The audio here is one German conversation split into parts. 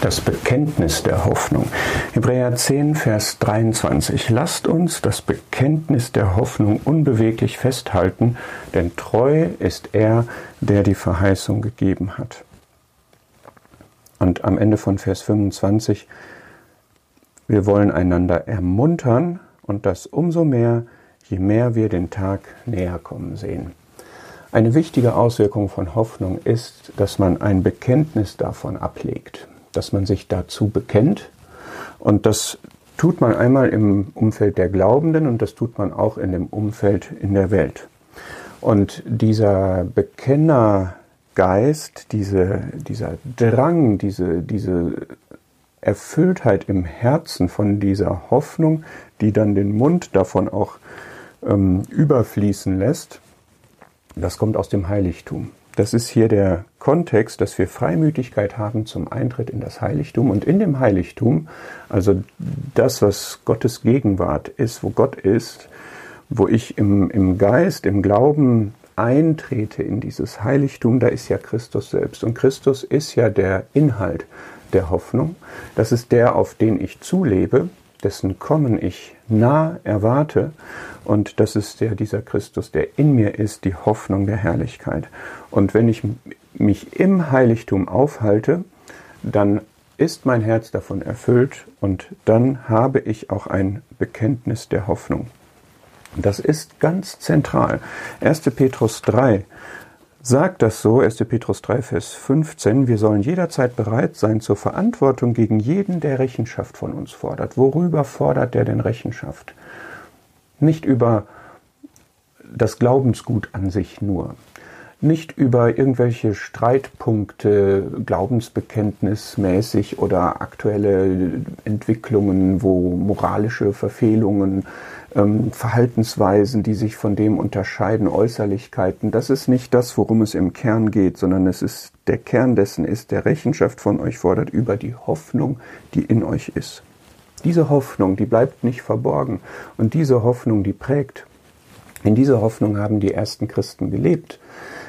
das Bekenntnis der Hoffnung. Hebräer 10, Vers 23. Lasst uns das Bekenntnis der Hoffnung unbeweglich festhalten, denn treu ist er, der die Verheißung gegeben hat. Und am Ende von Vers 25, wir wollen einander ermuntern und das umso mehr, je mehr wir den Tag näher kommen sehen. Eine wichtige Auswirkung von Hoffnung ist, dass man ein Bekenntnis davon ablegt dass man sich dazu bekennt. Und das tut man einmal im Umfeld der Glaubenden und das tut man auch in dem Umfeld in der Welt. Und dieser Bekennergeist, diese, dieser Drang, diese, diese Erfülltheit im Herzen von dieser Hoffnung, die dann den Mund davon auch ähm, überfließen lässt, das kommt aus dem Heiligtum. Das ist hier der Kontext, dass wir Freimütigkeit haben zum Eintritt in das Heiligtum. Und in dem Heiligtum, also das, was Gottes Gegenwart ist, wo Gott ist, wo ich im, im Geist, im Glauben eintrete in dieses Heiligtum, da ist ja Christus selbst. Und Christus ist ja der Inhalt der Hoffnung. Das ist der, auf den ich zulebe, dessen Kommen ich nah erwarte. Und das ist der, dieser Christus, der in mir ist, die Hoffnung der Herrlichkeit. Und wenn ich mich im Heiligtum aufhalte, dann ist mein Herz davon erfüllt und dann habe ich auch ein Bekenntnis der Hoffnung. Das ist ganz zentral. 1. Petrus 3 sagt das so, 1. Petrus 3, Vers 15, wir sollen jederzeit bereit sein zur Verantwortung gegen jeden, der Rechenschaft von uns fordert. Worüber fordert der denn Rechenschaft? Nicht über das Glaubensgut an sich nur, nicht über irgendwelche Streitpunkte, glaubensbekenntnismäßig oder aktuelle Entwicklungen, wo moralische Verfehlungen, ähm, Verhaltensweisen, die sich von dem unterscheiden, Äußerlichkeiten. Das ist nicht das, worum es im Kern geht, sondern es ist der Kern dessen ist, der Rechenschaft von euch fordert über die Hoffnung, die in euch ist. Diese Hoffnung, die bleibt nicht verborgen und diese Hoffnung, die prägt. In dieser Hoffnung haben die ersten Christen gelebt.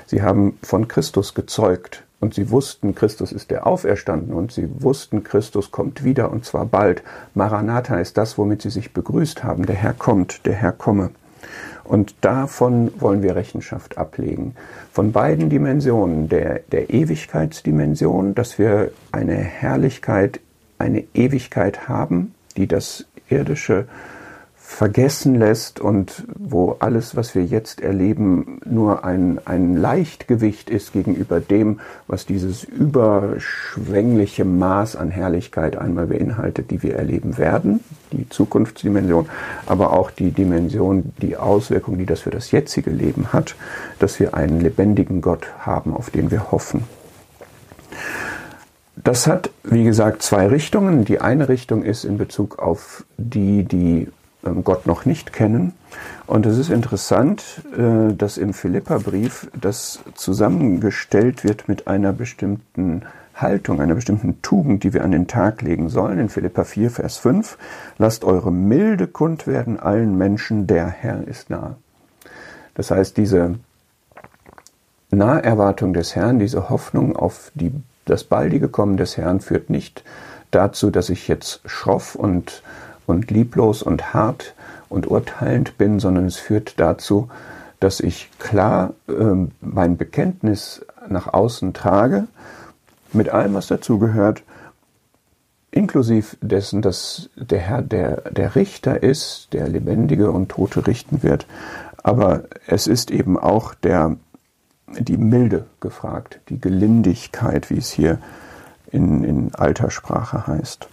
Sie haben von Christus gezeugt und sie wussten, Christus ist der Auferstanden und sie wussten, Christus kommt wieder und zwar bald. Maranatha ist das, womit sie sich begrüßt haben. Der Herr kommt, der Herr komme. Und davon wollen wir Rechenschaft ablegen. Von beiden Dimensionen, der, der Ewigkeitsdimension, dass wir eine Herrlichkeit, eine Ewigkeit haben, die das irdische vergessen lässt und wo alles, was wir jetzt erleben, nur ein, ein Leichtgewicht ist gegenüber dem, was dieses überschwängliche Maß an Herrlichkeit einmal beinhaltet, die wir erleben werden, die Zukunftsdimension, aber auch die Dimension, die Auswirkung, die das für das jetzige Leben hat, dass wir einen lebendigen Gott haben, auf den wir hoffen. Das hat, wie gesagt, zwei Richtungen. Die eine Richtung ist in Bezug auf die, die Gott noch nicht kennen. Und es ist interessant, äh, dass im Philipperbrief das zusammengestellt wird mit einer bestimmten Haltung, einer bestimmten Tugend, die wir an den Tag legen sollen. In Philippa 4, Vers 5, lasst eure Milde kund werden allen Menschen, der Herr ist nah. Das heißt, diese Naherwartung des Herrn, diese Hoffnung auf die, das baldige Kommen des Herrn führt nicht dazu, dass ich jetzt schroff und und lieblos und hart und urteilend bin, sondern es führt dazu, dass ich klar äh, mein Bekenntnis nach außen trage, mit allem, was dazugehört, inklusive dessen, dass der Herr der, der Richter ist, der Lebendige und Tote richten wird, aber es ist eben auch der, die Milde gefragt, die Gelindigkeit, wie es hier in, in alter Sprache heißt.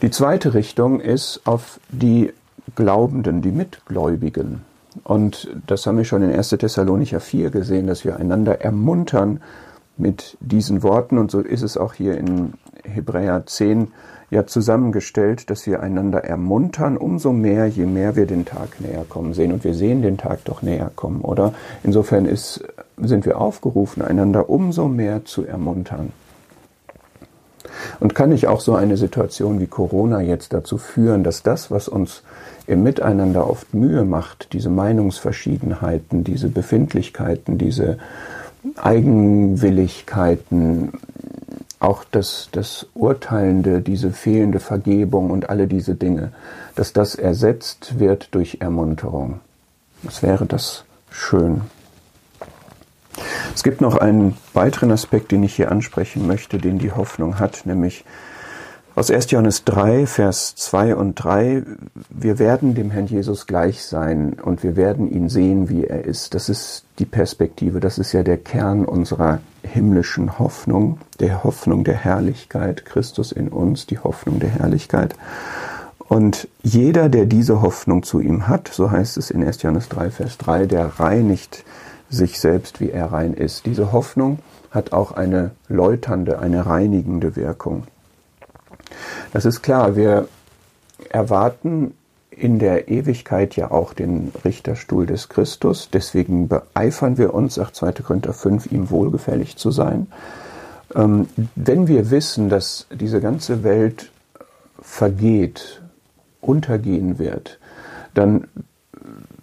Die zweite Richtung ist auf die Glaubenden, die Mitgläubigen. Und das haben wir schon in 1. Thessalonicher 4 gesehen, dass wir einander ermuntern mit diesen Worten. Und so ist es auch hier in Hebräer 10 ja zusammengestellt, dass wir einander ermuntern, umso mehr, je mehr wir den Tag näher kommen sehen. Und wir sehen den Tag doch näher kommen, oder? Insofern ist, sind wir aufgerufen, einander umso mehr zu ermuntern. Und kann nicht auch so eine Situation wie Corona jetzt dazu führen, dass das, was uns im Miteinander oft Mühe macht, diese Meinungsverschiedenheiten, diese Befindlichkeiten, diese Eigenwilligkeiten, auch das, das Urteilende, diese fehlende Vergebung und alle diese Dinge, dass das ersetzt wird durch Ermunterung. Was wäre das schön? Es gibt noch einen weiteren Aspekt, den ich hier ansprechen möchte, den die Hoffnung hat, nämlich aus 1. Johannes 3, Vers 2 und 3, wir werden dem Herrn Jesus gleich sein und wir werden ihn sehen, wie er ist. Das ist die Perspektive, das ist ja der Kern unserer himmlischen Hoffnung, der Hoffnung der Herrlichkeit, Christus in uns, die Hoffnung der Herrlichkeit. Und jeder, der diese Hoffnung zu ihm hat, so heißt es in 1. Johannes 3, Vers 3, der reinigt sich selbst, wie er rein ist. Diese Hoffnung hat auch eine läuternde, eine reinigende Wirkung. Das ist klar, wir erwarten in der Ewigkeit ja auch den Richterstuhl des Christus. Deswegen beeifern wir uns, sagt 2. Korinther 5, ihm wohlgefällig zu sein. Ähm, wenn wir wissen, dass diese ganze Welt vergeht, untergehen wird, dann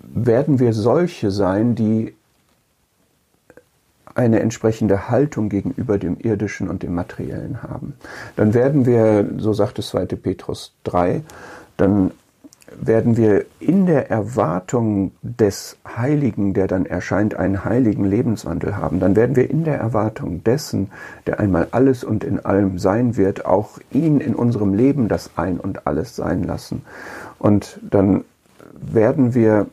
werden wir solche sein, die eine entsprechende Haltung gegenüber dem Irdischen und dem Materiellen haben. Dann werden wir, so sagt es 2. Petrus 3, dann werden wir in der Erwartung des Heiligen, der dann erscheint, einen heiligen Lebenswandel haben. Dann werden wir in der Erwartung dessen, der einmal alles und in allem sein wird, auch ihn in unserem Leben das Ein und alles sein lassen. Und dann werden wir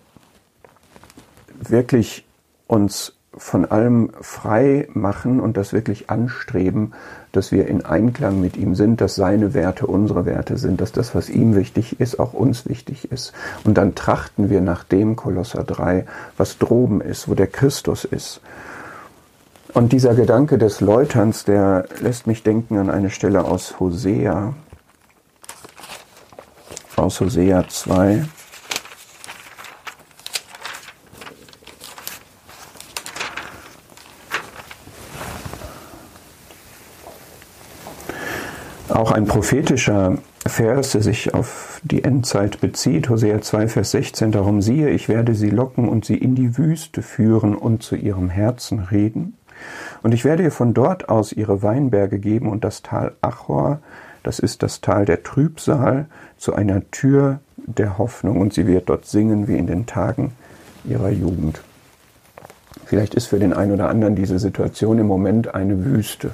wirklich uns von allem frei machen und das wirklich anstreben, dass wir in Einklang mit ihm sind, dass seine Werte unsere Werte sind, dass das, was ihm wichtig ist, auch uns wichtig ist. Und dann trachten wir nach dem Kolosser 3, was droben ist, wo der Christus ist. Und dieser Gedanke des Läuterns, der lässt mich denken an eine Stelle aus Hosea, aus Hosea 2. Auch ein prophetischer Vers, der sich auf die Endzeit bezieht, Hosea 2, Vers 16, darum siehe, ich werde sie locken und sie in die Wüste führen und zu ihrem Herzen reden. Und ich werde ihr von dort aus ihre Weinberge geben und das Tal Achor, das ist das Tal der Trübsal, zu einer Tür der Hoffnung und sie wird dort singen wie in den Tagen ihrer Jugend. Vielleicht ist für den einen oder anderen diese Situation im Moment eine Wüste.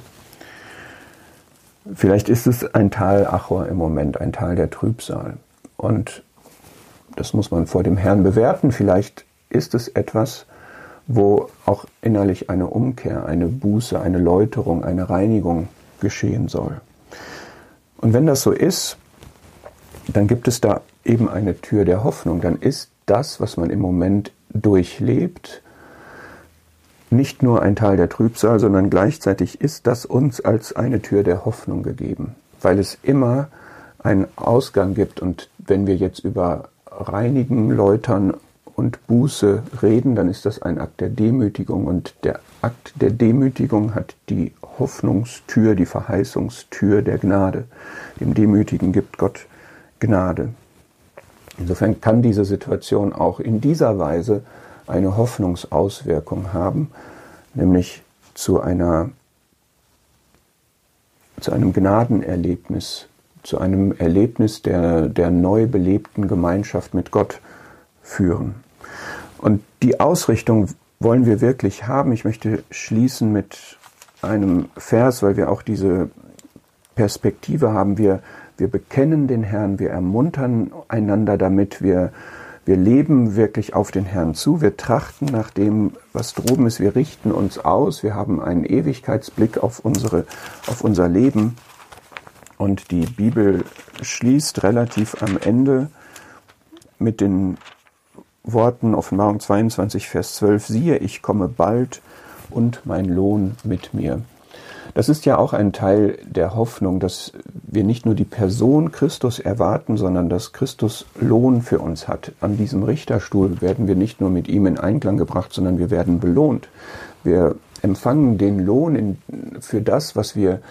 Vielleicht ist es ein Tal Achor im Moment, ein Tal der Trübsal. Und das muss man vor dem Herrn bewerten. Vielleicht ist es etwas, wo auch innerlich eine Umkehr, eine Buße, eine Läuterung, eine Reinigung geschehen soll. Und wenn das so ist, dann gibt es da eben eine Tür der Hoffnung. Dann ist das, was man im Moment durchlebt, nicht nur ein Teil der Trübsal, sondern gleichzeitig ist das uns als eine Tür der Hoffnung gegeben, weil es immer einen Ausgang gibt. Und wenn wir jetzt über Reinigen, Läutern und Buße reden, dann ist das ein Akt der Demütigung. Und der Akt der Demütigung hat die Hoffnungstür, die Verheißungstür der Gnade. Dem Demütigen gibt Gott Gnade. Insofern kann diese Situation auch in dieser Weise eine Hoffnungsauswirkung haben, nämlich zu einer zu einem Gnadenerlebnis, zu einem Erlebnis der, der neu belebten Gemeinschaft mit Gott führen. Und die Ausrichtung wollen wir wirklich haben. Ich möchte schließen mit einem Vers, weil wir auch diese Perspektive haben. Wir, wir bekennen den Herrn, wir ermuntern einander damit, wir wir leben wirklich auf den Herrn zu. Wir trachten nach dem, was droben ist. Wir richten uns aus. Wir haben einen Ewigkeitsblick auf unsere, auf unser Leben. Und die Bibel schließt relativ am Ende mit den Worten Offenbarung 22, Vers 12, siehe, ich komme bald und mein Lohn mit mir. Das ist ja auch ein Teil der Hoffnung, dass wir nicht nur die Person Christus erwarten, sondern dass Christus Lohn für uns hat. An diesem Richterstuhl werden wir nicht nur mit ihm in Einklang gebracht, sondern wir werden belohnt. Wir empfangen den Lohn in, für das, was wir,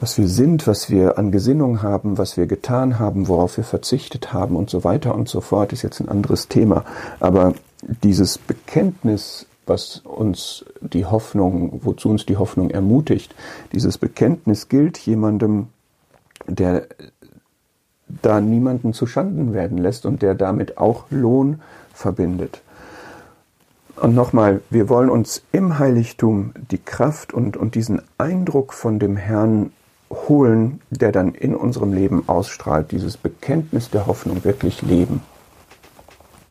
was wir sind, was wir an Gesinnung haben, was wir getan haben, worauf wir verzichtet haben und so weiter und so fort, ist jetzt ein anderes Thema. Aber dieses Bekenntnis was uns die Hoffnung, wozu uns die Hoffnung ermutigt. Dieses Bekenntnis gilt jemandem, der da niemanden zu Schanden werden lässt und der damit auch Lohn verbindet. Und nochmal, wir wollen uns im Heiligtum die Kraft und, und diesen Eindruck von dem Herrn holen, der dann in unserem Leben ausstrahlt, dieses Bekenntnis der Hoffnung wirklich leben.